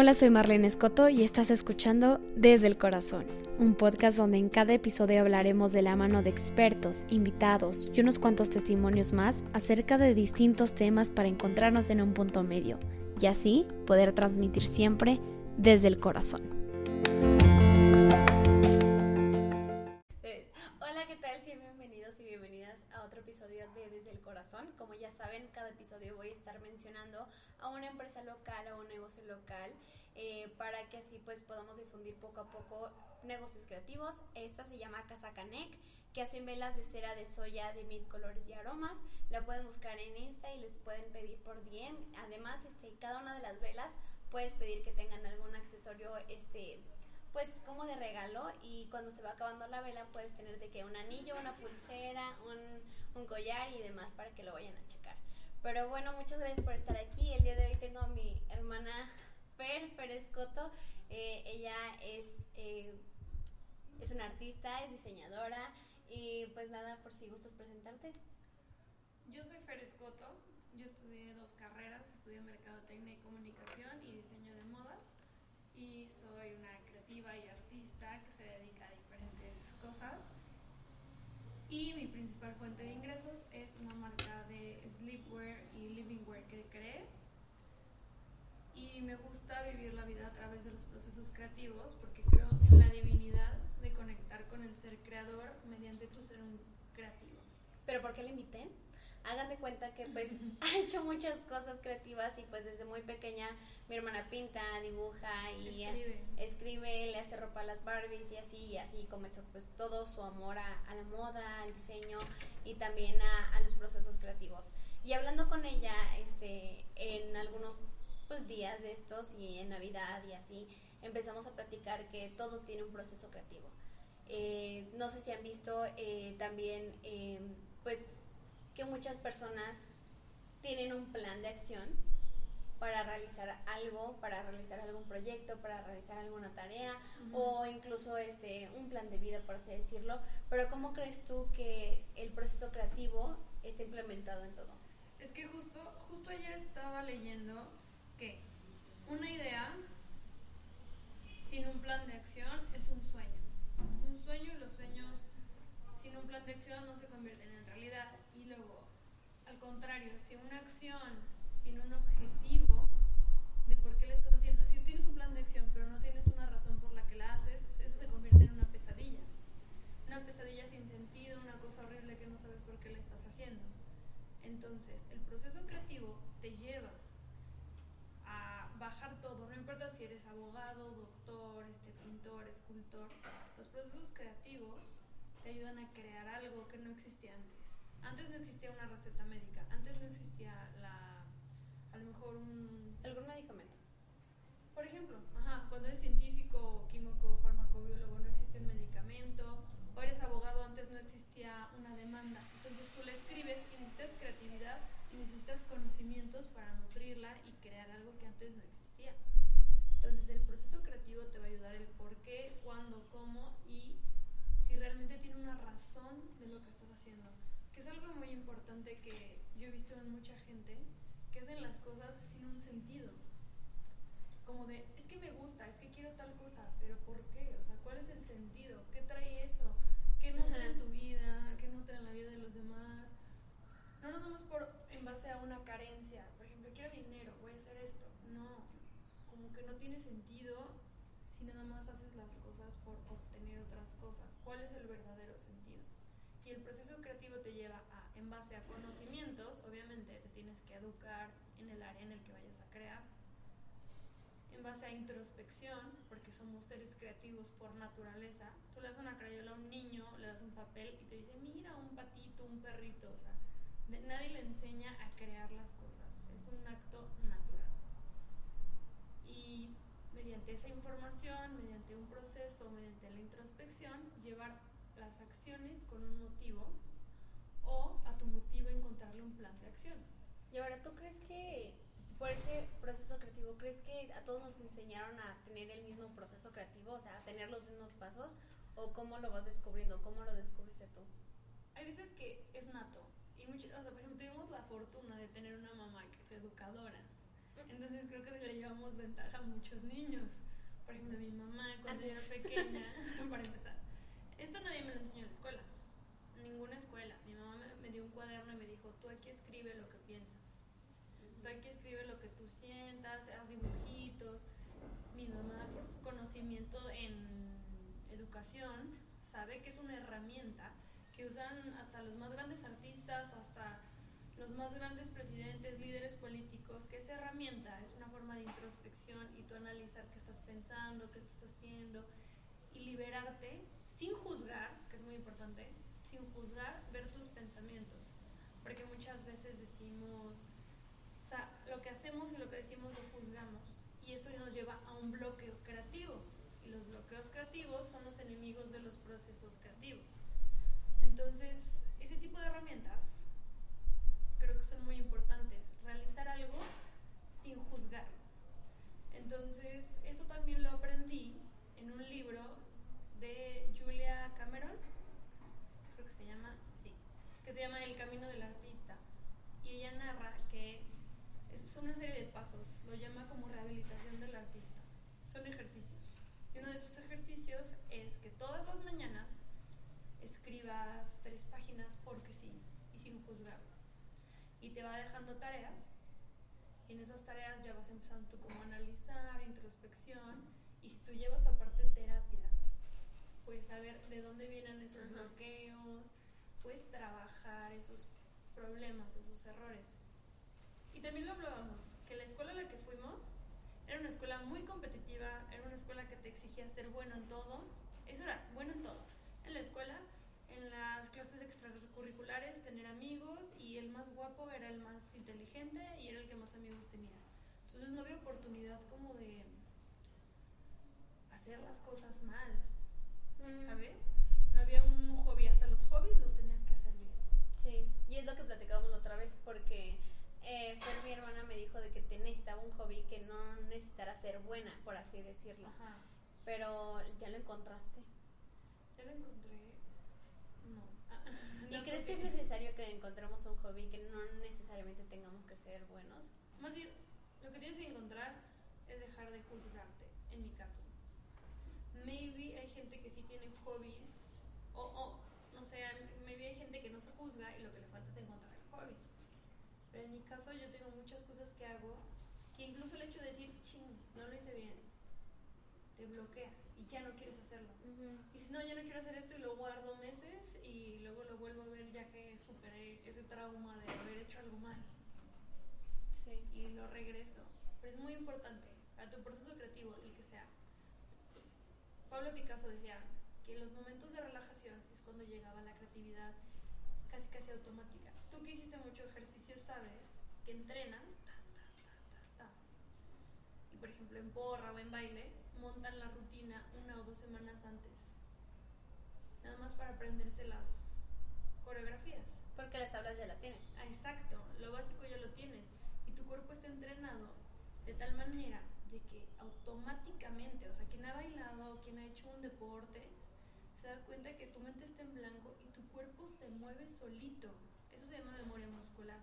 Hola, soy Marlene Escoto y estás escuchando Desde el Corazón, un podcast donde en cada episodio hablaremos de la mano de expertos, invitados y unos cuantos testimonios más acerca de distintos temas para encontrarnos en un punto medio y así poder transmitir siempre desde el corazón. Corazón. Como ya saben, cada episodio voy a estar mencionando a una empresa local o un negocio local eh, para que así pues podamos difundir poco a poco negocios creativos. Esta se llama Casa Canec, que hacen velas de cera de soya de mil colores y aromas. La pueden buscar en Insta y les pueden pedir por DM. Además, este, cada una de las velas puedes pedir que tengan algún accesorio este pues como de regalo y cuando se va acabando la vela puedes tener de que un anillo, una pulsera, un, un collar y demás para que lo vayan a checar. Pero bueno, muchas gracias por estar aquí. El día de hoy tengo a mi hermana Fer, Escoto. Eh, ella es, eh, es una artista, es diseñadora y pues nada, por si gustas presentarte. Yo soy Fer Escoto, yo estudié dos carreras, estudié Mercadotecnia y Comunicación y Diseño de Modas y soy una creativa y artista que se dedica a diferentes cosas. Y mi principal fuente de ingresos es una marca de sleepwear y livingwear que creé. Y me gusta vivir la vida a través de los procesos creativos porque creo en la divinidad de conectar con el ser creador mediante tu ser un creativo. ¿Pero por qué le invité? Hagan de cuenta que pues ha hecho muchas cosas creativas y pues desde muy pequeña mi hermana pinta, dibuja y escribe, le hace ropa a las Barbies y así, y así comenzó pues todo su amor a, la moda, al diseño y también a, los procesos creativos. Y hablando con ella este, en algunos pues días de estos y en Navidad y así, empezamos a platicar que todo tiene un proceso creativo. Eh, no sé si han visto eh, también eh, pues que muchas personas tienen un plan de acción para realizar algo, para realizar algún proyecto, para realizar alguna tarea o incluso este un plan de vida por así decirlo, pero ¿cómo crees tú que el proceso creativo está implementado en todo? Es que justo justo ayer estaba leyendo que una idea sin un plan de acción es un sueño. Acción no se convierten en realidad y luego, al contrario, si una acción sin un objetivo de por qué la estás haciendo, si tienes un plan de acción pero no tienes una razón por la que la haces, eso se convierte en una pesadilla. Una pesadilla sin sentido, una cosa horrible que no sabes por qué la estás haciendo. Entonces, el proceso creativo te lleva a bajar todo, no importa si eres abogado, doctor, este, pintor, escultor, los procesos creativos te ayudan a crear algo que no existía antes. Antes no existía una receta médica, antes no existía la, a lo mejor un... ¿Algún medicamento? Por ejemplo, ajá, cuando eres científico, químico, farmacobiólogo, no existe un medicamento, o eres abogado, antes no existía una demanda. Entonces tú la escribes y necesitas creatividad y necesitas conocimientos para nutrirla y crear algo que antes no existía. Entonces el proceso creativo te va a ayudar el por qué, cuándo, cómo realmente tiene una razón de lo que estás haciendo es algo muy importante que yo he visto en mucha gente, que hacen las cosas sin un sentido. Como de, es que me gusta, es que quiero tal cosa, pero ¿por qué? O sea, ¿cuál es el sentido? ¿Qué trae eso? ¿Qué nutre en tu vida? ¿Qué nutre en la vida de los demás? No nos damos por en base a una carencia. Por ejemplo, quiero dinero, voy a hacer esto. No, como que no tiene sentido si nada más haces las cosas por obtener otras cosas. ¿Cuál es el verdadero sentido? Y el proceso creativo te lleva a, en base a conocimientos, obviamente te tienes que educar en el área en el que vayas a crear, en base a introspección, porque somos seres creativos por naturaleza. Tú le das una crayola a un niño, le das un papel y te dice, mira, un patito, un perrito, o sea, nadie le enseña a crear las cosas, es un acto natural. Y mediante esa información, mediante un proceso, mediante la introspección, llevar las acciones con un motivo o a tu motivo encontrarle un plan de acción. Y ahora, ¿tú crees que por ese proceso creativo, crees que a todos nos enseñaron a tener el mismo proceso creativo, o sea, a tener los mismos pasos? ¿O cómo lo vas descubriendo? ¿Cómo lo descubriste tú? Hay veces que es nato. Y mucho, o sea, por ejemplo, tuvimos la fortuna de tener una mamá que es educadora. Entonces creo que le llevamos ventaja a muchos niños. Por ejemplo, mi mamá cuando yo era pequeña, para empezar. Esto nadie me lo enseñó en la escuela. Ninguna escuela. Mi mamá me, me dio un cuaderno y me dijo, tú aquí escribe lo que piensas. Tú aquí escribe lo que tú sientas, haz dibujitos. Mi mamá, por su conocimiento en educación, sabe que es una herramienta que usan hasta los más grandes artistas, hasta los más grandes presidentes, líderes políticos, que esa herramienta es una forma de introspección y tú analizar qué estás pensando, qué estás haciendo y liberarte sin juzgar, que es muy importante, sin juzgar, ver tus pensamientos. Porque muchas veces decimos, o sea, lo que hacemos y lo que decimos lo juzgamos. Y eso nos lleva a un bloqueo creativo. Y los bloqueos creativos son los enemigos de los procesos creativos. Entonces, ese tipo de herramientas creo que son muy importantes. Realizar algo sin juzgar. Entonces, eso también lo aprendí en un libro de Julia Cameron, creo que se llama, sí, que se llama El Camino del Artista. Y ella narra que es una serie de pasos, lo llama como rehabilitación del artista. Son ejercicios. Y uno de esos ejercicios es que todas las mañanas escribas tres páginas porque sí y sin juzgar. Y te va dejando tareas. Y en esas tareas ya vas empezando tú como a analizar, introspección. Y si tú llevas aparte terapia, puedes saber de dónde vienen esos Ajá. bloqueos, puedes trabajar esos problemas, esos errores. Y también lo hablábamos, que la escuela a la que fuimos era una escuela muy competitiva, era una escuela que te exigía ser bueno en todo. Eso era bueno en todo. En la escuela, en las clases extracurriculares, tener amigos y el más guapo era el más inteligente y era el que más amigos tenía. Entonces no había oportunidad como de hacer las cosas mal, Mm, ¿sabes? No había un hobby, hasta los hobbies los tenías que hacer bien. Sí, y es lo que platicábamos la otra vez porque eh, Fer, mi hermana, me dijo de que te necesitaba un hobby que no necesitara ser buena, por así decirlo. Ajá. Pero ya lo encontraste. Ya lo encontré. ¿Y no, crees que es necesario que encontremos un hobby que no necesariamente tengamos que ser buenos? Más bien, lo que tienes que encontrar es dejar de juzgarte, en mi caso. Maybe hay gente que sí tiene hobbies, o, o no sé, maybe hay gente que no se juzga y lo que le falta es encontrar el hobby. Pero en mi caso yo tengo muchas cosas que hago que incluso el hecho de decir, ching, no lo hice bien, te bloquea ya no quieres hacerlo. Y si no, ya no quiero hacer esto y lo guardo meses y luego lo vuelvo a ver ya que superé ese trauma de haber hecho algo mal Sí. y lo regreso. Pero es muy importante para tu proceso creativo, el que sea. Pablo Picasso decía que en los momentos de relajación es cuando llegaba la creatividad casi casi automática. Tú que hiciste mucho ejercicio sabes que entrenas ta, por ejemplo en porra o en baile montan la rutina una o dos semanas antes. Nada más para aprenderse las coreografías. Porque las tablas ya las tienes. Ah, exacto, lo básico ya lo tienes y tu cuerpo está entrenado de tal manera de que automáticamente, o sea, quien ha bailado, quien ha hecho un deporte, se da cuenta que tu mente está en blanco y tu cuerpo se mueve solito. Eso se llama memoria muscular.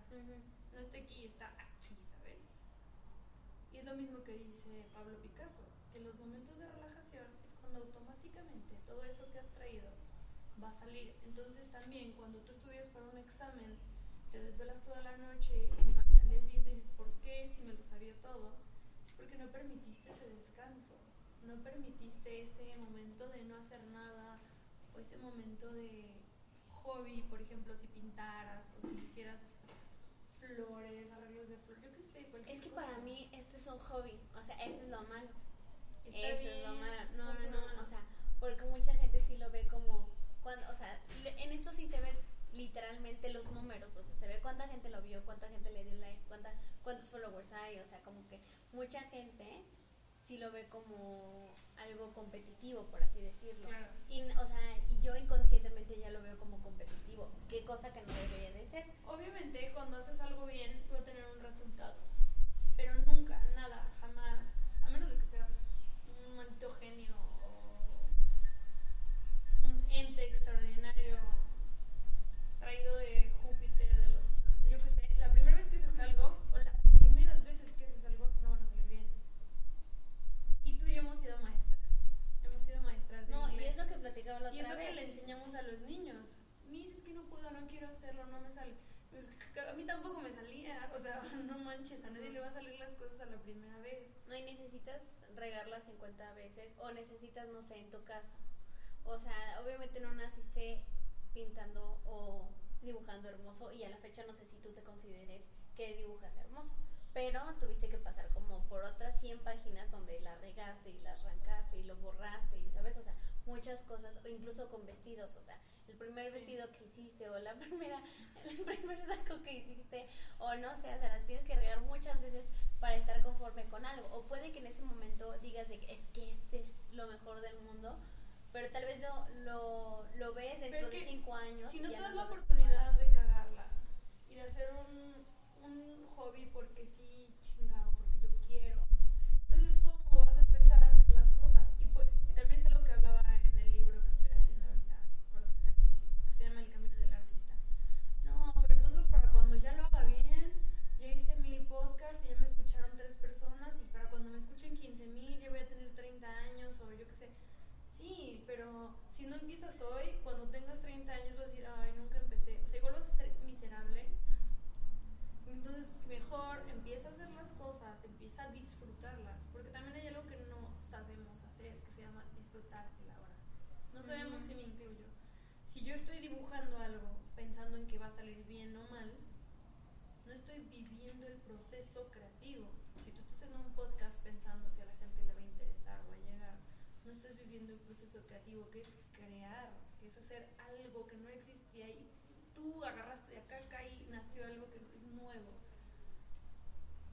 No está aquí, está aquí. Y es lo mismo que dice Pablo Picasso, que en los momentos de relajación es cuando automáticamente todo eso que has traído va a salir. Entonces también cuando tú estudias para un examen, te desvelas toda la noche y dices, ¿por qué? Si me lo sabía todo. Es porque no permitiste ese descanso, no permitiste ese momento de no hacer nada o ese momento de hobby, por ejemplo, si pintaras o si hicieras flores, arreglos de flores, yo qué sé, cualquier Es que cosa. para mí un hobby. O sea, eso es lo malo. Está Eso es lo malo. No, ¿cómo no, no. O sea, porque mucha gente sí lo ve como. Cuando, o sea, en esto sí se ve literalmente los números. O sea, se ve cuánta gente lo vio, cuánta gente le dio like, cuánta, cuántos followers hay. O sea, como que mucha gente sí lo ve como algo competitivo, por así decirlo. Claro. Y, o sea, y yo inconscientemente ya lo veo como competitivo. Qué cosa que no debería de ser. Obviamente, cuando haces algo bien, va a tener un resultado. Pero nunca, nada, jamás, a menos de que seas un maldito genio o un ente extraordinario traído de Júpiter, de los. Yo qué sé, la primera vez que haces algo, o las primeras veces que haces algo, mí tampoco me salía, o sea, no manches, a nadie le va a salir las cosas a la primera vez. No, y necesitas regarlas 50 veces o necesitas, no sé, en tu caso. O sea, obviamente no naciste pintando o dibujando hermoso y a la fecha no sé si tú te consideres que dibujas hermoso, pero tuviste que pasar como por otras 100 páginas donde la regaste y las arrancaste y lo borraste y muchas cosas, o incluso con vestidos, o sea, el primer vestido que hiciste o la primera, el primer saco que hiciste o no sé, o sea, la tienes que regar muchas veces para estar conforme con algo. O puede que en ese momento digas de que es que este es lo mejor del mundo, pero tal vez lo, lo, lo ves dentro de cinco años. Si no te das la oportunidad de cagarla y de hacer un, un hobby porque sí, chingado, porque yo quiero. Entonces, ¿cómo vas a empezar a hacer las cosas? Y, pues, y también es algo que hablaba en el libro que estoy haciendo ahorita con los ejercicios, que se llama El Camino del Artista. No, pero entonces para cuando ya lo haga bien, ya hice mil podcasts y ya me escucharon tres personas y para cuando me escuchen 15 mil ya voy a tener 30 años o yo qué sé. Sí, pero si no empiezas hoy, cuando tengas 30 años vas a decir, ay, nunca empecé. O sea, igual vas a ser miserable. Entonces, mejor empieza a hacer las cosas, empieza a disfrutarlas, porque también hay algo que no sabemos hacer, que se llama disfrutar el ahora. No sabemos si me incluyo. Si yo estoy dibujando algo pensando en que va a salir bien o mal, no estoy viviendo el proceso creativo. Si tú estás haciendo un podcast pensando si a la gente le va a interesar o va a llegar, no estás viviendo el proceso creativo, que es crear, que es hacer algo que no existía y tú agarraste de acá, acá y nació algo que es nuevo.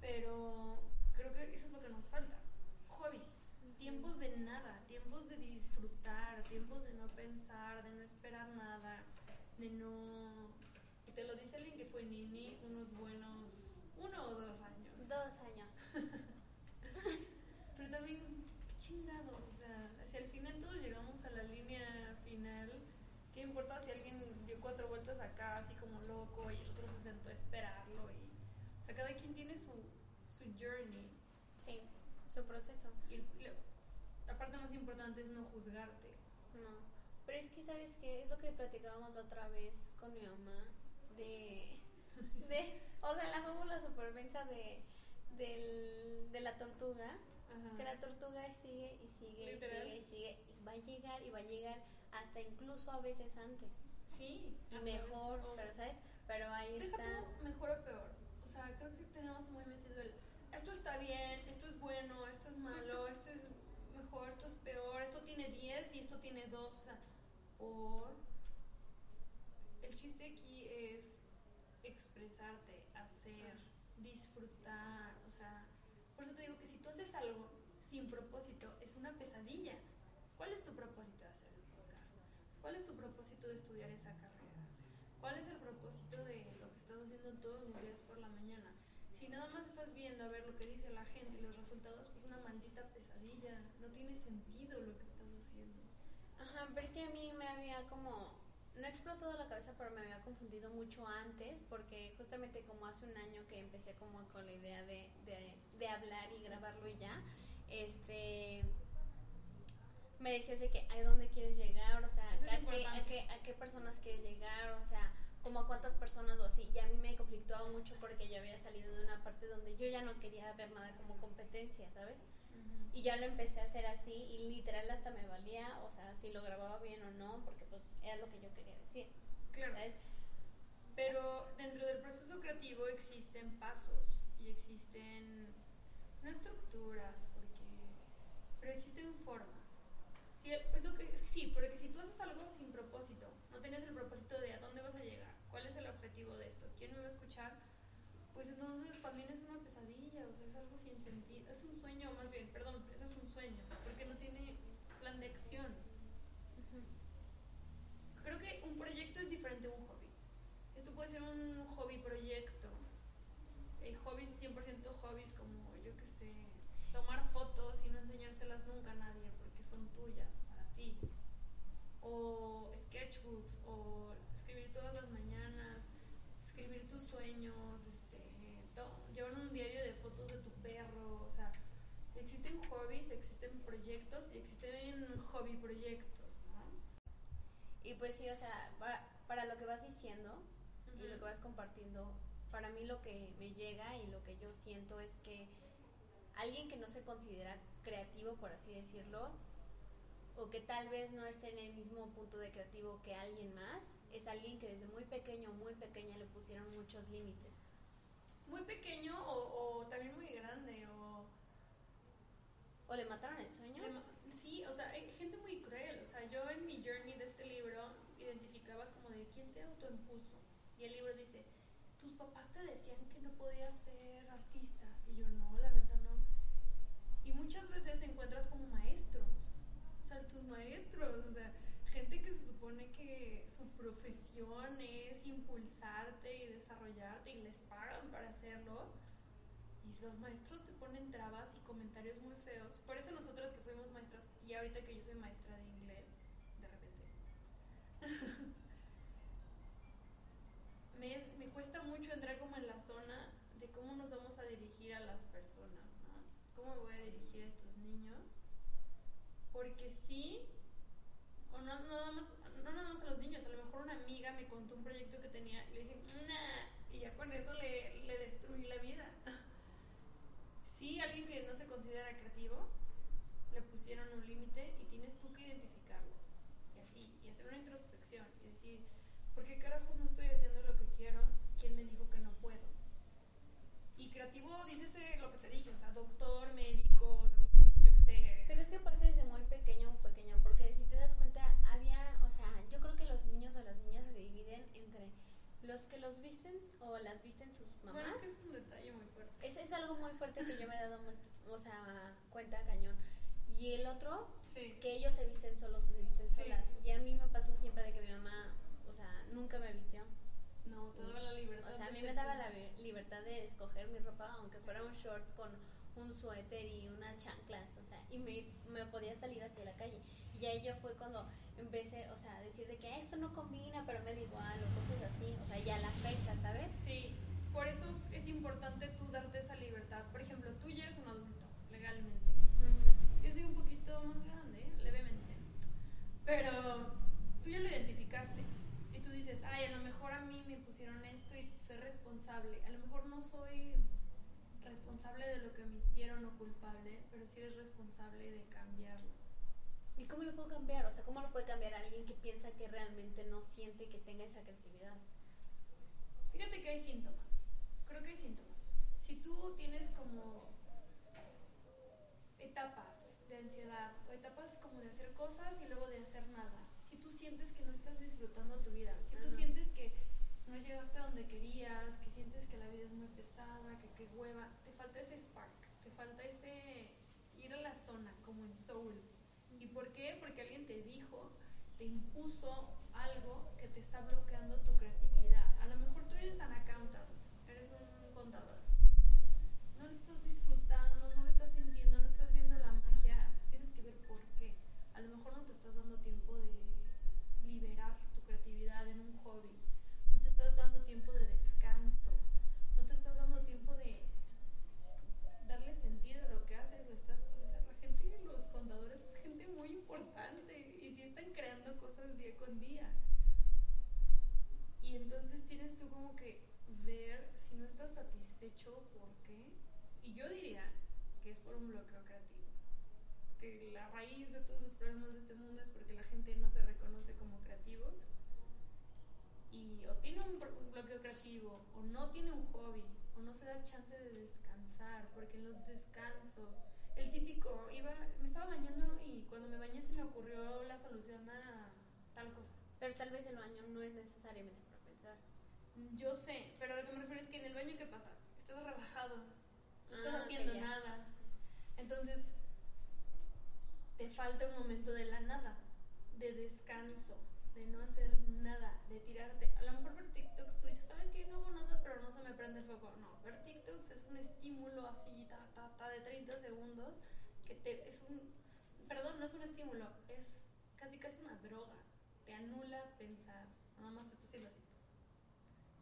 Pero creo que eso es lo que nos falta. Hobbies, tiempos de nada, tiempos de disfrutar, tiempos de no pensar, de no esperar nada, de no... Y te lo dice alguien que fue nini unos buenos uno o dos años. Dos años. Pero también, chingados, o sea, hacia el final todos llegamos a la línea final. ¿Qué importa si alguien dio cuatro vueltas acá así como loco y el otro se sentó a esperarlo? Y, o sea, cada quien tiene su, su journey. Sí, su proceso. Y lo- la parte más importante es no juzgarte. No, pero es que, ¿sabes qué? Es lo que platicábamos la otra vez con mi mamá de... de o sea, la fábula supervenza de, del, de la tortuga. Ajá. Que la tortuga sigue y sigue y Literal. sigue y sigue. Y va a llegar y va a llegar hasta incluso a veces antes. Sí. Y mejor, pero ¿sabes? Pero ahí Deja está... tú mejor o peor. O sea, creo que tenemos muy metido el esto está bien, esto es bueno, esto es malo, esto es mejor, esto es peor, esto tiene 10 y esto tiene 2. O sea, por. El chiste aquí es expresarte, hacer, disfrutar. O sea, por eso te digo que si tú haces algo sin propósito, es una pesadilla. ¿Cuál es tu propósito de hacer el podcast? ¿Cuál es tu propósito de estudiar esa carrera? ¿Cuál es el propósito de lo que estás haciendo todos los días por la mañana? Si nada más estás viendo a ver lo que dice la gente y los resultados, pues una maldita pesadilla. No tiene sentido lo que estás haciendo. Ajá, pero es que a mí me había como, no explotado la cabeza, pero me había confundido mucho antes, porque justamente como hace un año que empecé como con la idea de, de, de hablar y grabarlo y ya, este, me decías de que a dónde quieres llegar, o sea, a qué, a, qué, a qué personas quieres llegar, o sea, como a cuántas personas o así, y a mí me conflictuaba mucho porque yo había salido de una parte donde yo ya no quería ver nada como competencia, ¿sabes? Y ya lo empecé a hacer así y literal hasta me valía, o sea, si lo grababa bien o no, porque pues era lo que yo quería decir, Claro. ¿sabes? Pero dentro del proceso creativo existen pasos y existen, no estructuras, porque, pero existen formas. El- es lo que, es que sí, porque si tú haces algo sin propósito, no tienes el propósito de a dónde vas a llegar, cuál es el objetivo de esto, quién me va a escuchar, pues entonces también es una pesadilla, o sea, es algo sin sentido, es un sueño, más bien, perdón, eso es un sueño, porque no tiene plan de acción. Creo que un proyecto es diferente a un hobby. Esto puede ser un hobby proyecto. Hay hobbies 100% hobbies como, yo que sé, tomar fotos y no enseñárselas nunca a nadie porque son tuyas, para ti. O sketchbooks, o escribir todas las mañanas, escribir tus sueños, llevar un diario de fotos de tu perro, o sea, existen hobbies, existen proyectos y existen hobby proyectos, ¿no? Y pues sí, o sea, para, para lo que vas diciendo y lo que vas compartiendo para mí lo que me llega y lo que yo siento es que alguien que no se considera creativo, por así decirlo, o que tal vez no esté en el mismo punto de creativo que alguien más, es alguien que desde muy pequeño, muy pequeña le pusieron muchos límites. Muy pequeño o, o también muy grande o... ¿O le mataron el sueño? Sí, o sea, hay gente muy cruel. O sea, yo en mi journey de este libro identificabas como de quién te autoimpuso. Y el libro dice, tus papás te decían que no podías ser artista. Y yo, no, la verdad no. Y muchas veces encuentras como maestros. O sea, tus maestros, o sea, gente que se supone que su profesión es impulsarte y desarrollarte y les pagan para hacerlo. Y los maestros te ponen trabas y comentarios muy feos. Por eso nosotras que fuimos maestras, y ahorita que yo soy maestra de inglés, de repente, me, me cuesta mucho entrar como en la zona de cómo nos vamos a dirigir a las personas, ¿no? ¿Cómo me voy a dirigir a estos niños? Porque sí, no, no, nada más, no nada más a los niños, a lo mejor una amiga me contó un proyecto que tenía y le dije, nah, y ya con eso le, le destruí la vida. sí, alguien que no se considera creativo, le pusieron un límite y tienes tú que identificarlo. Y así, y hacer una introspección y decir, ¿por qué carajos no estoy haciendo lo que quiero? ¿Quién me dijo que no puedo? Y creativo, dícese lo que te dije, o sea, doctor, médico, yo qué sé. Pero es que aparte desde muy pequeño, pequeño, porque si te das cuenta, había, o sea, yo creo que los niños o las niñas se dividen entre los que los visten o las visten sus mamás. Bueno, es que es un detalle muy fuerte. Es, es algo muy fuerte que yo me he dado, o sea, cuenta cañón. Y el otro, Sí. que ellos se visten solos o se visten Sí. solas. Y a mí me pasó siempre de que mi mamá, o sea, nunca me vistió. No, te daba la libertad. O sea, a mí me daba la libertad de escoger mi ropa, aunque fuera un short con un suéter y unas chanclas, o sea, y me, me podía salir hacia la calle. Y ya ella fue cuando empecé, o sea, a decir de que esto no combina, pero me da igual, o cosas así, o sea, ya la fecha, ¿sabes? Sí, por eso es importante tú darte esa libertad. Por ejemplo, tú ya eres un adulto, legalmente. Yo soy un poquito más grande, levemente. Pero tú ya lo identificaste. Y tú dices, ay, a lo mejor a mí me pusieron esto y soy responsable. A lo mejor no soy responsable de lo que me hicieron o culpable, pero sí eres responsable de cambiarlo. ¿Y cómo lo puedo cambiar? O sea, ¿cómo lo puede cambiar alguien que piensa que realmente no siente que tenga esa creatividad? Fíjate que hay síntomas. Creo que hay síntomas. Si tú tienes como etapas de ansiedad o etapas como de hacer cosas y luego de hacer nada, si tú sientes que no estás disfrutando tu vida, si tú sientes que no llegaste a donde querías, que sientes que la vida es muy pesada, que qué hueva, te falta ese spark, te falta ese ir a la zona como en soul. ¿Y por qué? Porque alguien te dijo, te impuso algo que te está bloqueando tu creatividad. A lo mejor tú eres an accountant, eres un contador. No lo estás disfrutando, no lo estás sintiendo, no estás viendo la magia. Pues tienes que ver por qué. A lo mejor no te estás dando tiempo de liberar tu creatividad en un hobby. No te estás dando tiempo de descanso. No te estás dando tiempo de darle sentido a lo que haces. O estás, o sea, la gente, los contadores, es gente muy importante y sí están creando cosas día con día. Y entonces tienes tú como que ver si no estás satisfecho, por qué. Y yo diría que es por un bloqueo creativo. Que la raíz de todos los problemas de este mundo es porque la gente no se reconoce como creativos y o tiene un, un bloqueo creativo o no tiene un hobby o no se da chance de descansar porque en los descansos el típico iba me estaba bañando y cuando me bañé se me ocurrió la solución a tal cosa Pero tal vez el baño no es necesariamente para pensar. yo sé pero lo que me refiero es que en el baño qué pasa estás relajado no estás Ah, ok, haciendo nada entonces te falta un momento de la nada de descanso de no hacer nada, de tirarte. A lo mejor ver TikToks tú dices, ¿sabes qué? No hago nada, pero no se me prende el foco. No, ver TikToks es un estímulo así, ta, ta, ta, de 30 segundos, que te, es un, perdón, no es un estímulo, es casi casi una droga. Te anula pensar, nada más te estás haciendo así.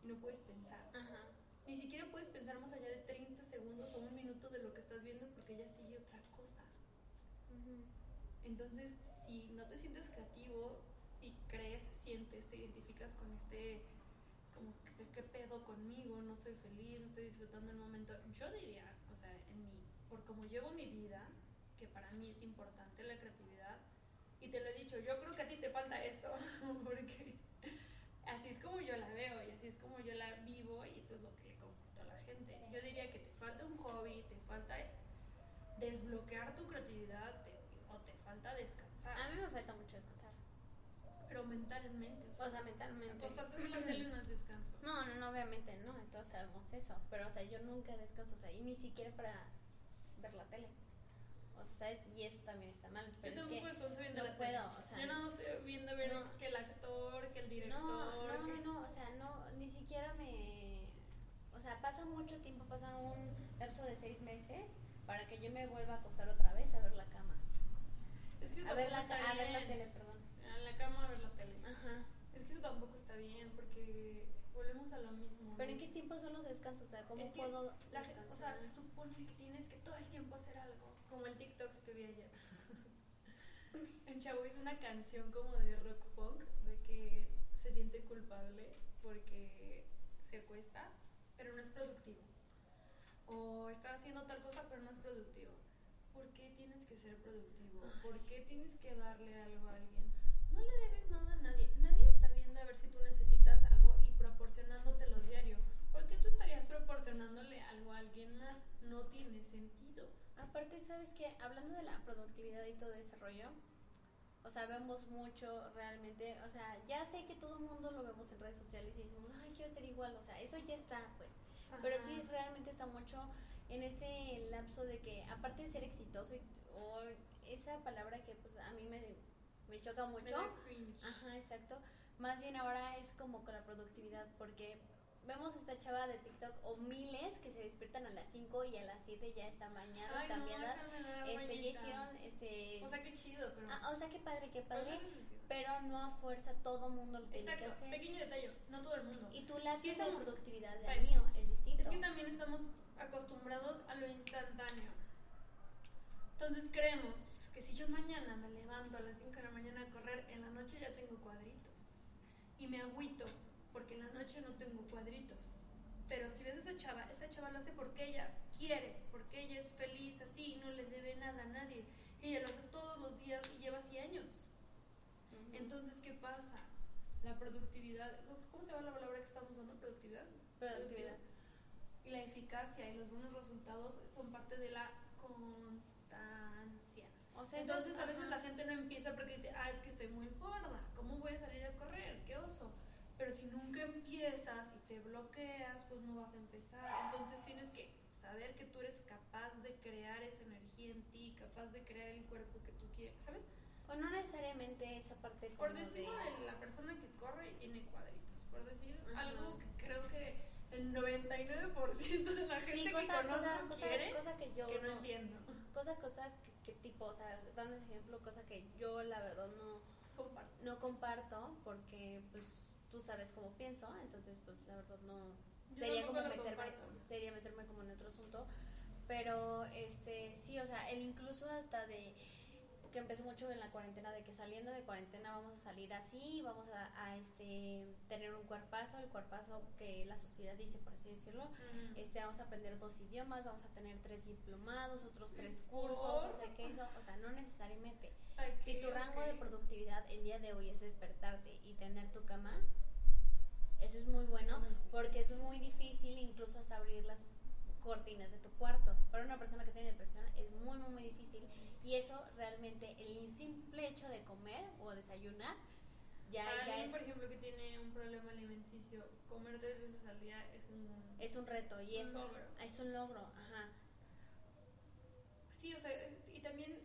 Y no puedes pensar. Ajá. Ni siquiera puedes pensar más allá de 30 segundos o un minuto de lo que estás viendo porque ya sigue otra cosa. Entonces, si no te sientes creativo, si crees, sientes, te identificas con este como ¿qué, qué pedo conmigo? No estoy feliz, no estoy disfrutando el momento. Yo diría, o sea, en mi, por como llevo mi vida, que para mí es importante la creatividad, y te lo he dicho, yo creo que a ti te falta esto, porque así es como yo la veo y así es como yo la vivo y eso es lo que le comparto a la gente. Yo diría que te falta un hobby, te falta desbloquear tu creatividad te- o te falta descansar, A mí me falta mucho descansar. pero mentalmente. O sea, O sea, mentalmente. acostarte en la tele no es descanso. No, no, no, obviamente no, todos sabemos eso. Pero, o sea, yo nunca descanso, o sea, y ni siquiera para ver la tele. O sea, ¿sabes? Y eso también está mal. Yo Pero es tampoco que descanso viendo no la tele. puedo, o sea, Yo más estoy viendo ver no. que el actor, que el director. No, no, que- no, o sea, no, ni siquiera me... O sea, pasa mucho tiempo, pasa un lapso de seis meses para que yo me vuelva a acostar otra vez a ver la cama. Es que eso A ver la, a ver la tele, perdón. En la cama a ver la tele. Ajá. Es que eso tampoco está bien porque volvemos a lo mismo. Pero ¿en qué tiempo son los descansos? O sea, ¿cómo Es que puedo La o sea, se supone que tienes que todo el tiempo hacer algo. Como el TikTok que vi ayer. en Chavo hizo una canción como de rock punk de que se siente culpable porque se acuesta, pero no es productivo. O está haciendo tal cosa, pero no es productivo. ¿Por qué tienes que ser productivo? ¿Por qué tienes que darle algo a alguien? No le debes nada a nadie. Nadie está viendo a ver si tú necesitas algo y proporcionándotelo diario. ¿Por qué tú estarías proporcionándole algo a alguien más? No tiene sentido. Aparte, ¿sabes qué? Hablando de la productividad y todo ese rollo, o sea, vemos mucho realmente, o sea, ya sé que todo el mundo lo vemos en redes sociales y decimos, ay, quiero ser igual, o sea, eso ya está, pues. Pero sí, realmente está mucho en este lapso de que, aparte de ser exitoso, y- o esa palabra que pues a mí me, me choca Me mucho, da cringe. Ajá, exacto. Más bien ahora es como con la productividad, porque vemos esta chava de TikTok o miles que se despiertan a las 5 y a las 7 ya están bañadas, Ay, no, cambiadas. da este, ya hicieron, este... O sea, qué chido, pero. ah, o sea, qué padre, qué padre, Pero- pero no a fuerza todo mundo lo tiene que Exacto, hacer. pequeño detalle, no todo el mundo. Y tu lapso Sí, de estamos- productividad del Ay, mío es distinto. Es que también estamos acostumbrados a lo instantáneo. Entonces creemos que si yo mañana me levanto a las 5 de la mañana a correr, en la noche ya tengo cuadritos. Y me agüito porque en la noche no tengo cuadritos. Pero si ves a esa chava, esa chava lo hace porque ella quiere, porque ella es feliz así y no le debe nada a nadie. Ella lo hace todos los días y lleva así años. Ujú. Entonces, ¿qué pasa? La productividad, ¿cómo se llama la palabra que estamos usando? ¿Productividad? Productividad. Y la eficacia y los buenos resultados son parte de la constancia. O sea, Entonces, a veces ajá. la gente no empieza porque dice, ah, es que estoy muy gorda, ¿cómo voy a salir a correr? ¡Qué oso! Pero si nunca empiezas y te bloqueas, pues no vas a empezar. Entonces tienes que saber que tú eres capaz de crear esa energía en ti, capaz de crear el cuerpo que tú quieres, ¿sabes? O no necesariamente esa parte como Por decir de... la persona que corre y tiene cuadritos, por decir Ajá. algo que creo que el 99% de la gente Sí, que cosa, conozco cosa, cosa, quiere, cosa que yo que no no- entiendo. cosa, cosa que, que tipo, o sea, dando ese ejemplo, cosa que yo la verdad no, Comparto. no comparto porque pues tú sabes cómo pienso, entonces pues la verdad no Yo sería como meterme comparto. sería meterme como en otro asunto, pero este sí, o sea, el incluso hasta de que empezó mucho en la cuarentena de que saliendo de cuarentena vamos a salir así, vamos a, a, este tener un cuerpazo, el cuerpazo que la sociedad dice por así decirlo, este, vamos a aprender dos idiomas, vamos a tener tres diplomados, otros tres cursos, o sea que eso, o sea, no necesariamente. Si tu rango de productividad el día de hoy es despertarte y tener tu cama, eso es muy bueno porque es muy difícil incluso hasta abrir las cortinas de tu cuarto. Para una persona que tiene depresión es muy, muy, muy difícil y eso realmente el simple hecho de comer o desayunar ya, Para ya alguien, por ejemplo, que tiene un problema alimenticio, comer tres veces al día es un... es un reto y un es, logro. es un logro, ajá. Sí, o sea, es- y también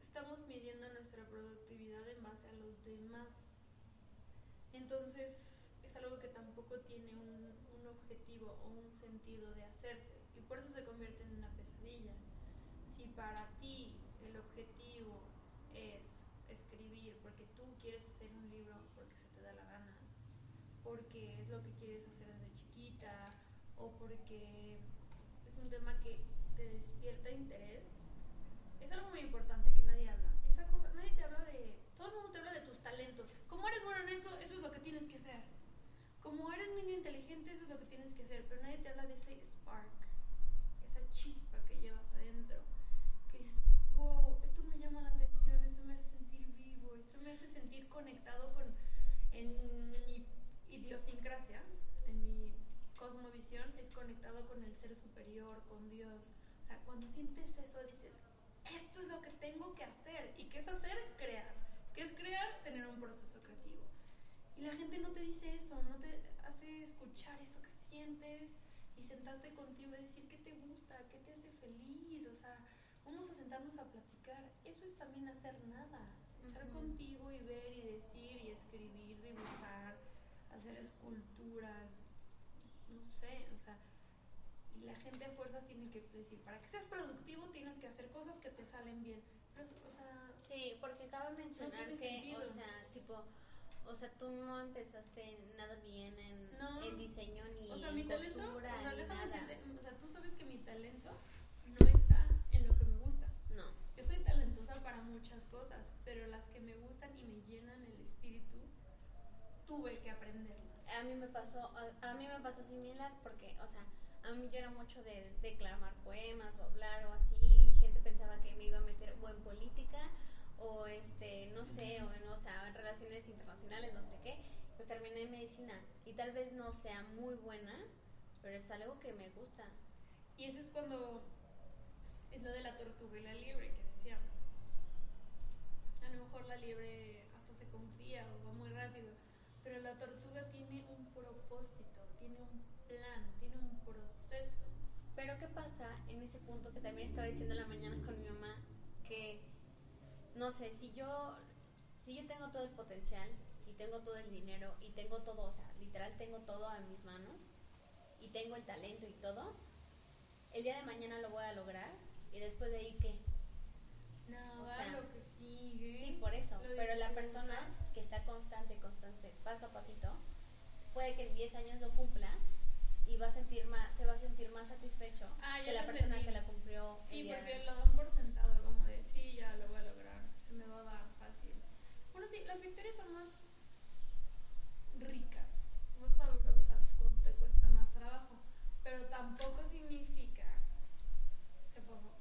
estamos midiendo nuestra productividad en base a los demás. Entonces, es algo que tampoco tiene un, un objetivo o un sentido de hacerse. Y por eso se convierte en una pesadilla. Si para ti el objetivo es escribir porque tú quieres hacer un libro porque se te da la gana, porque es lo que quieres hacer desde chiquita o porque es un tema que te despierta interés, es algo muy importante que nadie habla. Esa cosa, nadie te habla de, todo el mundo te habla de tus talentos. Como eres bueno en esto, eso es lo que tienes que hacer. Como eres niño inteligente, eso es lo que tienes que hacer, pero nadie te habla de ese spark, esa chispa que llevas adentro, que dices, wow, esto me llama la atención, esto me hace sentir vivo, esto me hace sentir conectado con, en mi idiosincrasia, en mi cosmovisión, es conectado con el ser superior, con Dios. O sea, cuando sientes eso, dices, esto es lo que tengo que hacer. ¿Y qué es hacer? Crear. ¿Qué es crear? Tener un proceso creativo. Y la gente no te dice eso, no te hace escuchar eso que sientes y sentarte contigo y decir qué te gusta, qué te hace feliz. O sea, vamos a sentarnos a platicar. Eso es también hacer nada. Estar contigo y ver y decir y escribir, dibujar, hacer esculturas, no sé, o sea, y la gente a fuerzas tiene que decir, para que seas productivo tienes que hacer cosas que te salen bien. o sea, sí, porque cabe mencionar que, o sea, tipo, o sea, tú no empezaste nada bien en, diseño ni o sea, mi talento, o sea, tú sabes que mi talento no está en lo que me gusta. No. Yo soy talentosa para muchas cosas, pero las que me gustan y me llenan el espíritu, tuve que aprenderlas. A mí me pasó, a mí me pasó similar porque, o sea, a mí yo era mucho de declamar poemas o hablar o así y gente pensaba que me iba a meter o en política o este, no sé, o en, o sea, en relaciones internacionales, no sé qué. Pues terminé en medicina y tal vez no sea muy buena, pero es algo que me gusta. Y eso es cuando es lo de la tortuga y la liebre que decíamos. A lo mejor la liebre hasta se confía o va muy rápido, pero la tortuga tiene un propósito, tiene un plan, tiene un proceso. Pero ¿qué pasa en ese punto que también estaba diciendo la mañana con mi mamá? Que, no sé, si yo, si yo tengo todo el potencial y tengo todo el dinero y tengo todo, o sea, literal tengo todo a mis manos y tengo el talento y todo, el día de mañana lo voy a lograr y después de ahí qué? No, lo que sigue. Sí, por eso. Pero la persona que está constante, constante, paso a pasito, puede que en 10 años lo cumpla y va a sentir más, se va a sentir más satisfecho ah, que la persona que la cumplió. Sí, porque lo dan por sentado, como de sí, ya lo voy a lograr, fácil. Bueno, sí, las victorias son más ricas, más sabrosas cuando te cuesta más trabajo, pero tampoco significa, se pongo.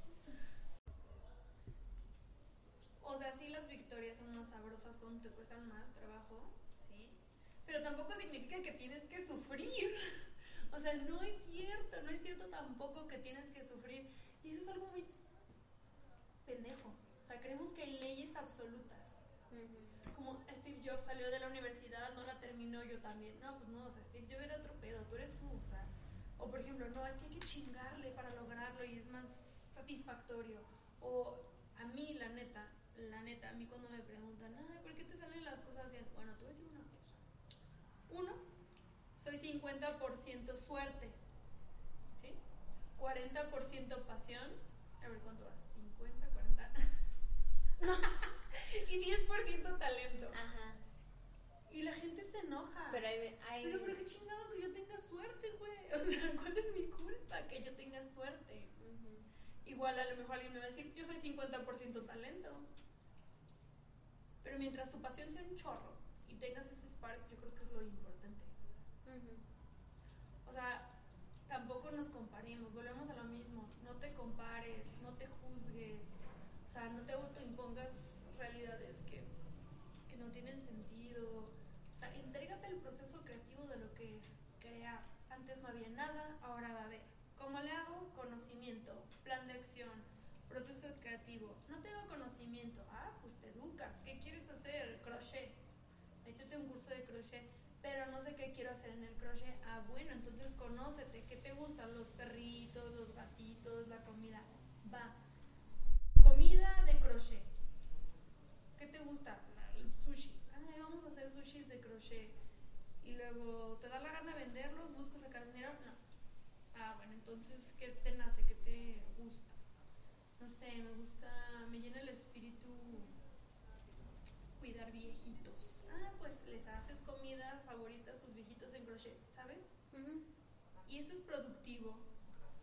O sea, sí, las victorias son más sabrosas cuando te cuestan más trabajo, sí, pero tampoco significa que tienes que sufrir. O sea, no es cierto, no es cierto tampoco que tienes que sufrir. Y eso es algo muy pendejo. O sea, creemos que hay leyes absolutas. Como Steve Jobs salió de la universidad, no la terminó yo también. No, pues no, o sea, Steve Jobs era otro pedo, tú eres tú, o sea. O por ejemplo, no, es que hay que chingarle para lograrlo y es más satisfactorio. O a mí, la neta, la neta, a mí cuando me preguntan, ay, ¿por qué te salen las cosas bien? Bueno, te voy a decir una cosa. Uno, soy 50% suerte, ¿sí? 40% pasión. A ver cuánto va. 50, 40. y 10% talento. Ajá. Y la gente se enoja. Pero hay, hay... Pero, pero qué chingados que yo tenga suerte, güey. O sea, ¿cuál es mi culpa que yo tenga suerte? Igual a lo mejor alguien me va a decir, yo soy 50% talento. Pero mientras tu pasión sea un chorro y tengas ese spark, yo creo que es lo importante. O sea, tampoco nos comparemos, volvemos a lo mismo. No te compares, no te sea, no te autoimpongas realidades que, que no tienen sentido. O sea, entrégate el proceso creativo de lo que es crear. Antes no había nada, ahora va a haber. ¿Cómo le hago? Conocimiento, plan de acción, proceso creativo. No tengo conocimiento. Ah, pues te educas. ¿Qué quieres hacer? Crochet. Métete un curso de crochet. Pero no sé qué quiero hacer en el crochet. Ah, bueno, entonces conócete. ¿Qué te gustan? Los perritos, los gatitos, la comida. Va. Comida de crochet. ¿Qué te gusta? El sushi. Ah, vamos a hacer sushis de crochet. Y luego, ¿te da la gana venderlos? ¿Buscas sacar dinero? No Ah, bueno, entonces, ¿qué te nace? ¿Qué te gusta? No sé, me gusta, me llena el espíritu cuidar viejitos. Ah, pues les haces comida favorita a sus viejitos en crochet, ¿sabes? Y eso es productivo,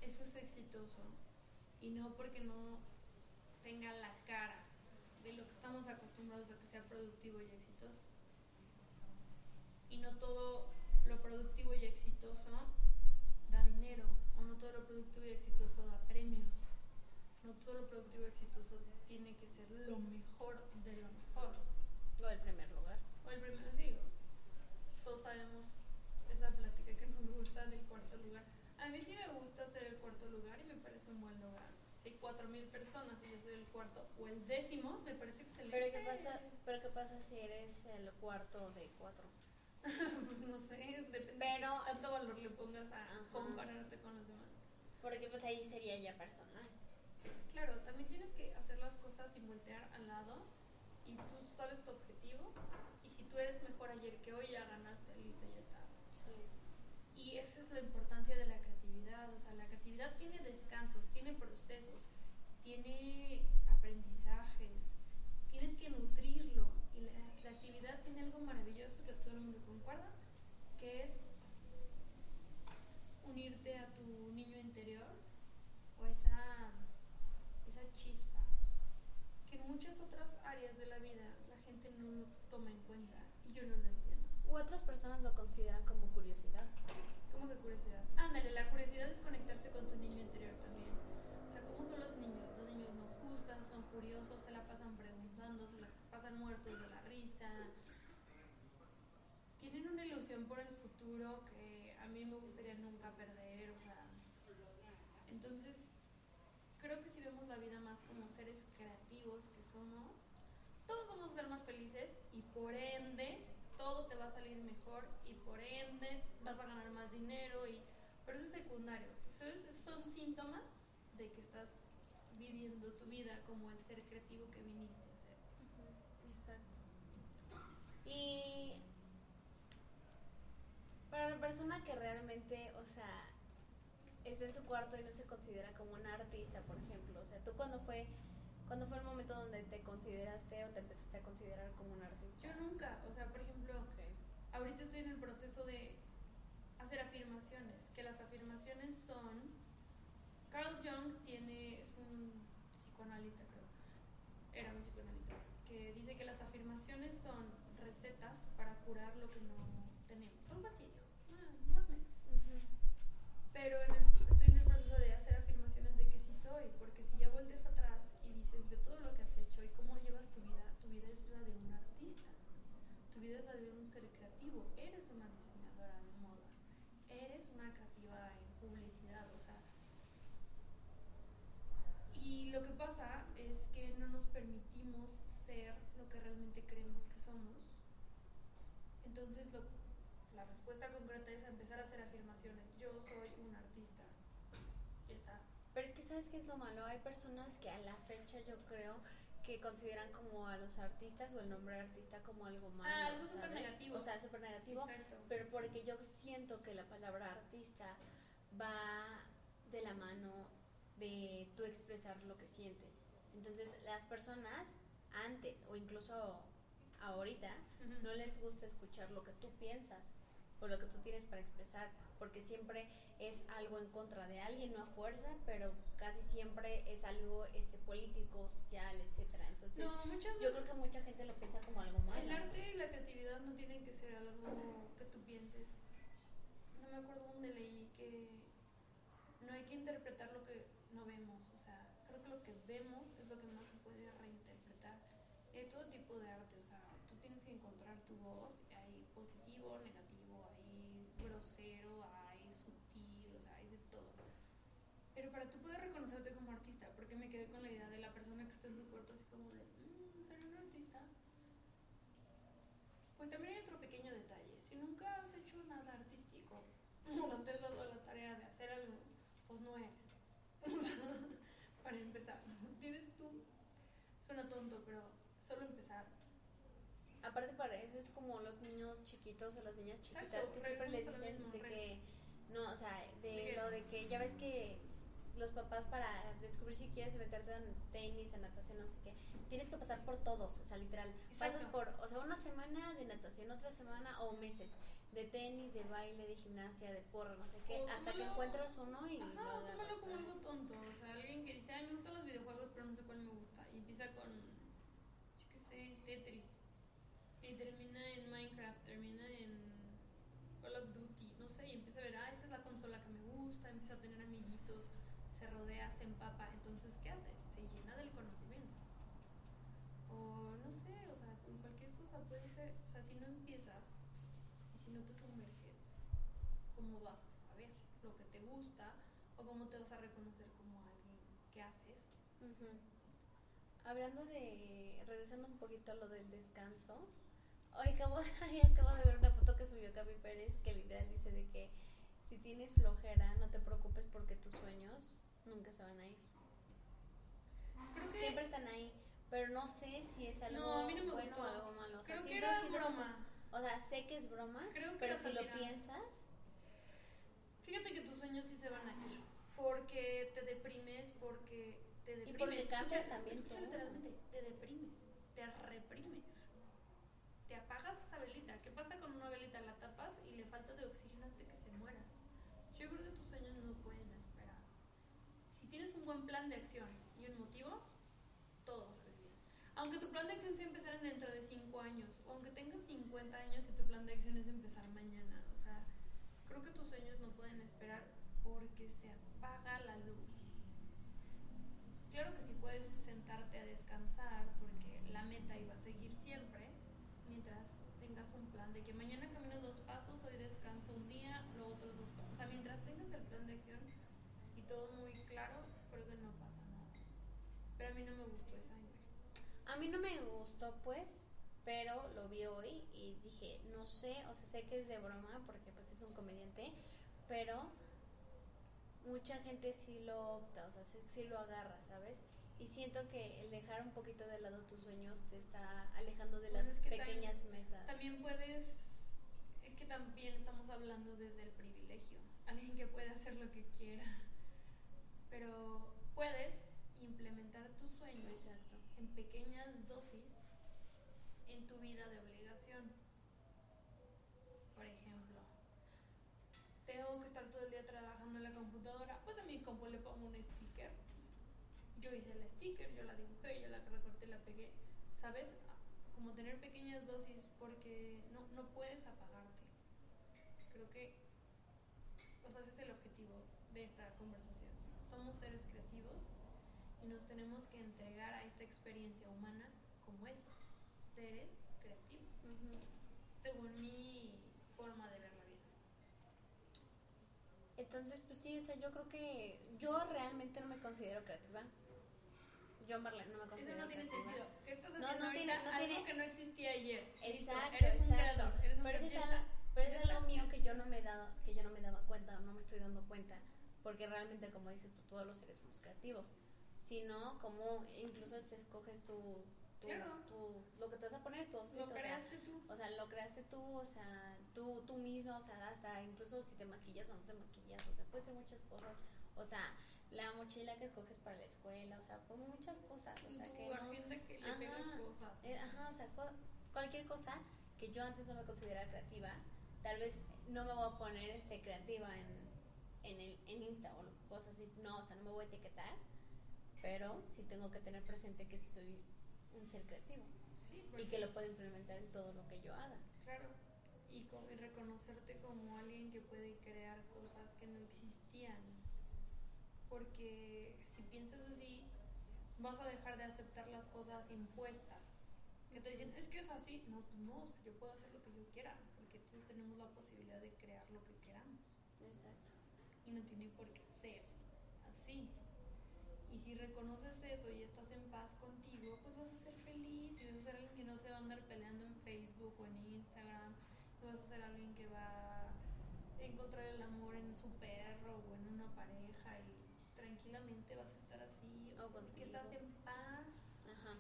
eso es exitoso. Y no porque no tenga la cara de lo que estamos acostumbrados a que sea productivo y exitoso. Y no todo lo productivo y exitoso da dinero, o no todo lo productivo y exitoso da premios, no todo lo productivo y exitoso tiene que ser lo mejor de lo mejor. O el primer lugar. O el primero, sí, todos sabemos esa plática que nos gusta del cuarto lugar. A mí sí me gusta ser el cuarto lugar y me parece un buen hay cuatro mil personas y yo soy el cuarto o el décimo, me parece excelente. Pero ¿qué pasa, pero qué pasa si eres el cuarto de cuatro? pues no sé, depende Pero- de tanto valor le pongas a Ajá. compararte con los demás. Porque pues ahí sería ya personal. Claro, también tienes que hacer las cosas sin voltear al lado y tú sabes tu objetivo y si tú eres mejor ayer que hoy ya ganaste, listo, ya está. Y esa es la importancia de la creatividad, o sea, la creatividad tiene descansos, tiene procesos, tiene aprendizajes, tienes que nutrirlo y la creatividad tiene algo maravilloso que todo el mundo concuerda, que es unirte a tu niño interior o esa, esa chispa que en muchas otras áreas de la vida la gente no lo toma en cuenta y yo no lo entiendo. U otras personas lo consideran como curiosidad. ¿Cómo que curiosidad? Ándale, la curiosidad es conectarse con tu niño interior también. O sea, ¿cómo son los niños? Los niños no juzgan, son curiosos, se la pasan preguntando, se la pasan muertos de la risa. Tienen una ilusión por el futuro que a mí me gustaría nunca perder, o sea. Entonces, creo que si vemos la vida más como seres creativos que somos, todos vamos a ser más felices y por ende todo te va a salir mejor y por ende vas a ganar más dinero y pero eso es secundario eso son síntomas de que estás viviendo tu vida como el ser creativo que viniste a ser Exacto. Y para la persona que realmente, o sea, está en su cuarto y no se considera como una artista, por ejemplo, o sea, ¿tú cuándo fue, cuándo fue el momento donde te consideraste o te empezaste a considerar como un artista? yo nunca o sea por ejemplo Ok. ahorita estoy en el proceso de hacer afirmaciones que las afirmaciones son Carl Jung tiene es un psicoanalista creo era un psicoanalista que dice que las afirmaciones son recetas para curar lo que no tenemos algo así dijo ah, más o menos pero en el- estoy en el proceso de hacer afirmaciones de que sí soy, porque si ya volteas atrás y dices, ve todo lo que has hecho y cómo llevas tu vida, tu vida es la de un artista, tu vida es la de un ser creativo, eres una diseñadora de modas, eres una creativa en publicidad, o sea. Y lo que pasa es que no nos permitimos ser lo que realmente creemos que somos. Entonces, lo, la respuesta concreta es empezar a hacer afirmaciones. Yo soy un artista. Ya está. Pero es que sabes qué es lo malo, hay personas que a la fecha yo creo que consideran como a los artistas o el nombre de artista como algo malo. Ah, algo súper ¿sabes? negativo. O sea, súper negativo. Exacto. Pero porque yo siento que la palabra artista va de la mano de tú expresar lo que sientes. Entonces, las personas antes o incluso ahorita no les gusta escuchar lo que tú piensas o lo que tú tienes para expresar, porque siempre es algo en contra de alguien, no a fuerza, pero casi siempre es algo este político, social, etcétera. Entonces, No, muchas yo creo que mucha gente lo piensa como algo malo. el arte y la creatividad no tienen que ser algo que tú pienses. No me acuerdo dónde leí que no hay que interpretar lo que no vemos. O sea, creo que lo que vemos es lo que más se puede reinterpretar. Hay todo tipo de arte, o sea, tú tienes que encontrar tu voz. Hay positivo, negativo, hay grosero, hay sutil, o sea, hay de todo. Pero para tú poder reconocerte como artista, porque me quedé con la idea de la persona que está en su cuarto así como de, "Mm, ¿seré un artista? Pues también hay otro pequeño detalle. Si nunca has hecho nada artístico, no te has dado la tarea de hacer algo, pues no eres. Para empezar, tienes tú, suena tonto, pero solo empezar. Aparte para eso es como los niños chiquitos o las niñas chiquitas Exacto, que siempre les lo dicen mismo, de que no, o sea, de, lo de que ya ves que los papás para descubrir si quieres meterte en tenis, en natación, no sé qué, tienes que pasar por todos, o sea, literal, pasas por, o sea, una semana de natación, otra semana o meses de tenis, de baile, de gimnasia, de porro, no sé qué, O hasta que encuentras uno y lo Ajá, agarras, tómalo como algo tonto. O sea, alguien que dice, ay, me gustan los videojuegos, pero no sé cuál me gusta. Y empieza con, yo qué sé, Tetris. Y termina en Minecraft, termina en Call of Duty, no sé, y empieza a ver, ah, esta es la consola que me gusta, empieza a tener amiguitos, se rodea, se empapa, entonces, ¿qué hace? Se llena del conocimiento. O no sé, o sea, en cualquier cosa puede ser, o sea, si no empiezas y si no te sumerges, ¿cómo vas a saber lo que te gusta o cómo te vas a reconocer como alguien que hace eso? Hablando de, regresando un poquito a lo del descanso, hoy acabo, ay, acabo de ver una foto que subió Capi Pérez que literal dice de que si tienes flojera, no te preocupes porque tus sueños nunca se van a ir. Creo que Siempre están ahí, pero no sé si es algo No, a mí no me bueno gustó. o algo malo. O sea, Creo que siento- era siento que broma. son- o sea, sé que es broma, Creo que pero era si lo sátira. piensas, Fíjate que tus sueños sí se van a ir. Porque te deprimes, porque te deprimes. porque cambias Escucha, también escucha tú. literalmente, te deprimes, te reprimes. Te apagas esa velita. ¿Qué pasa con una velita? La tapas y le falta de oxígeno hace que se muera. Yo creo que tus sueños no pueden esperar. Si tienes un buen plan de acción y un motivo, todo va a salir bien. Aunque tu plan de acción sea empezar en dentro de 5 años, o aunque tengas 50 años y tu plan de acción es empezar mañana, o sea, creo que tus sueños no pueden esperar porque se apaga la luz. Claro que sí puedes sentarte a descansar porque la meta iba a seguir siempre, plan de que mañana camino dos pasos, hoy descanso un día, luego otros dos pasos. O sea, mientras tengas el plan de acción y todo muy claro, creo que no pasa nada. Pero a mí no me gustó esa imagen. a mí no me gustó pues, pero lo vi hoy y dije, no sé, o sea, sé que es de broma porque pues es un comediante, pero mucha gente sí lo opta, o sea, sí, sí lo agarra, ¿sabes? Y siento que el dejar un poquito de lado tus sueños te está alejando de Pues las es que pequeñas metas. También puedes, es que también estamos hablando desde el privilegio, alguien que puede hacer lo que quiera, pero puedes implementar tus sueños Exacto. en pequeñas dosis en tu vida de obligación. Por ejemplo, tengo que estar todo el día trabajando en la computadora, pues a mi compu le pongo un sticker. Yo hice el sticker, yo la dibujé, yo la recorté, la pegué. ¿Sabes? Como tener pequeñas dosis porque no, no puedes apagarte. Creo que, o sea, ese es el objetivo de esta conversación. Somos seres creativos y nos tenemos que entregar a esta experiencia humana como eso, seres creativos, según mi forma de ver la vida. Entonces, pues sí, o sea, yo creo que yo realmente no me considero creativa. Marlene, no me Eso considero no tiene creativa. sentido. ¿Qué estás No, haciendo no tiene- ahorita? no algo tiene- que no existía ayer. Listo, Exacto, eres un exacto. creador, eres un pero eso es algo, pero eso es algo mío que yo no me he dado, que yo no me daba cuenta no me estoy dando cuenta, porque realmente como dices, pues todos los seres somos creativos. Si no, como incluso este escoges tu, tu, Claro. tu- lo que te vas a poner, tu outfit, Lo o sea, creaste tú. o sea, lo creaste tú, o sea, tú, tú misma, o sea, hasta incluso si te maquillas o no te maquillas, o sea, puede ser muchas cosas, o sea, la mochila que escoges para la escuela, o sea, por muchas cosas, o sea, tu que no, agenda que le Ajá. pegas cosas. eh, ajá, o sea, co- cualquier cosa que yo antes no me considerara creativa, tal vez no me voy a poner este creativa en, en, el, en Insta o cosas así, no, o sea, no me voy a etiquetar, pero sí tengo que tener presente que sí soy un ser creativo Sí, y porque- que lo puedo implementar en todo lo que yo haga. Claro, y, y reconocerte como alguien que puede crear cosas que no existían. Porque si piensas así, vas a dejar de aceptar las cosas impuestas. Que te dicen, es que es así. No, no, o sea, yo puedo hacer lo que yo quiera, porque todos tenemos la posibilidad de crear lo que queramos. Exacto. Y no tiene por qué ser así. Y si reconoces eso y estás en paz contigo, pues vas a ser feliz y vas a ser alguien que no se va a andar peleando en Facebook o en Instagram. y vas a ser alguien que va a encontrar el amor en su perro o en una pareja y tranquilamente vas a estar así. O contigo. estás en paz. Ajá.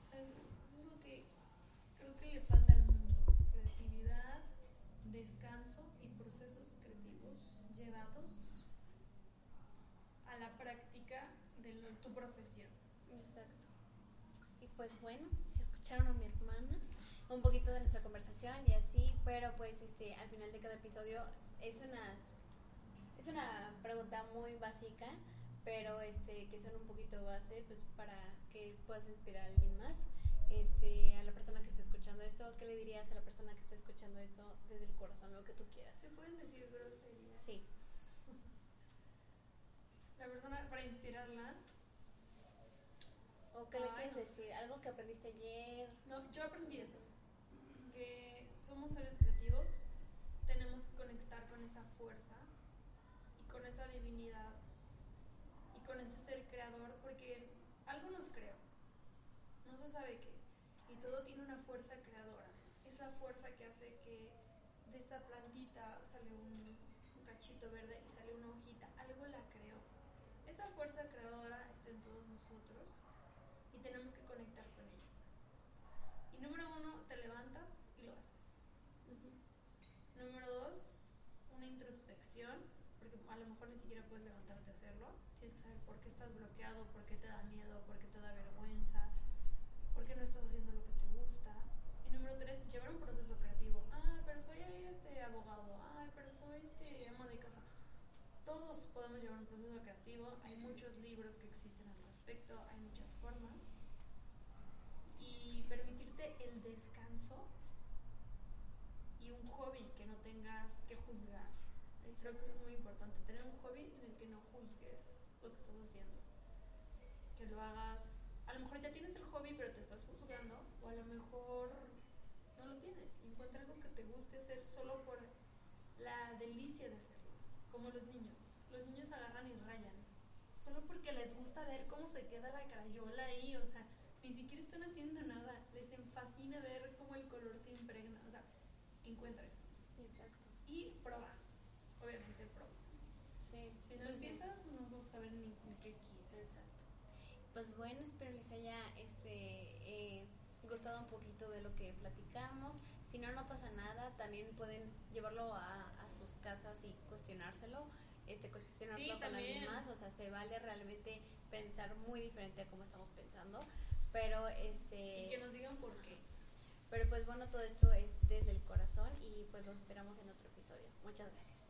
O sea, eso, eso es lo que creo que le falta al mundo. Creatividad, descanso y procesos creativos llevados a la práctica de lo- tu profesión. Exacto. Y pues bueno, escucharon a mi hermana un poquito de nuestra conversación y así, pero pues este al final de cada episodio es una es una pregunta muy básica, pero este que son un poquito base pues para que puedas inspirar a alguien más este, a la persona que está escuchando esto? ¿Qué le dirías a la persona que está escuchando esto desde el corazón, lo que tú quieras? ¿Se pueden decir groserías? Sí. La persona, para inspirarla, ¿O qué le quieres no decir? ¿Algo que aprendiste ayer? No, yo aprendí eso, que somos seres creativos, tenemos que conectar con esa fuerza y con esa divinidad con ese ser creador, porque algo nos creó, no se sabe qué, y todo tiene una fuerza creadora. Es la fuerza que hace que de esta plantita sale un, un cachito verde y sale una hojita, algo la creó. Esa fuerza creadora está en todos nosotros y tenemos que conectar con ella. Y número uno, te levantas y lo haces. Número dos, una introspección, porque a lo mejor ni siquiera puedes levantarte a hacerlo. Por qué estás bloqueado, por qué te da miedo, por qué te da vergüenza, por qué no estás haciendo lo que te gusta. Y número tres, llevar un proceso creativo. Ah, pero soy este abogado. Ah, pero soy este ama de casa. Todos podemos llevar un proceso creativo. Hay muchos libros que existen al respecto, hay muchas formas. Y permitirte el descanso y un hobby que no tengas que juzgar. Creo que eso es muy importante, tener un hobby en el que no juzgues lo que estás haciendo. Que lo hagas, a lo mejor ya tienes el hobby pero te estás juzgando, o a lo mejor no lo tienes. Y encuentra algo que te guste hacer solo por la delicia de hacerlo, como los niños. Los niños agarran y rayan, solo porque les gusta ver cómo se queda la crayola ahí, o sea, ni siquiera están haciendo nada, les fascina ver cómo el color se impregna, o sea, encuentra eso. Exacto. Y prueba, obviamente prueba. Sí. Si no Pues empiezas, no vas a saber ni, ni qué quieres. Exacto. Pues bueno, espero les haya este, eh, gustado un poquito de lo que platicamos. Si no, no pasa nada. También pueden llevarlo a, a sus casas y cuestionárselo. Este, cuestionárselo Sí, con alguien más. O sea, se vale realmente pensar muy diferente a cómo estamos pensando. Pero este. Y que nos digan por qué. Pero pues bueno, todo esto es desde el corazón y pues los esperamos en otro episodio. Muchas. Gracias.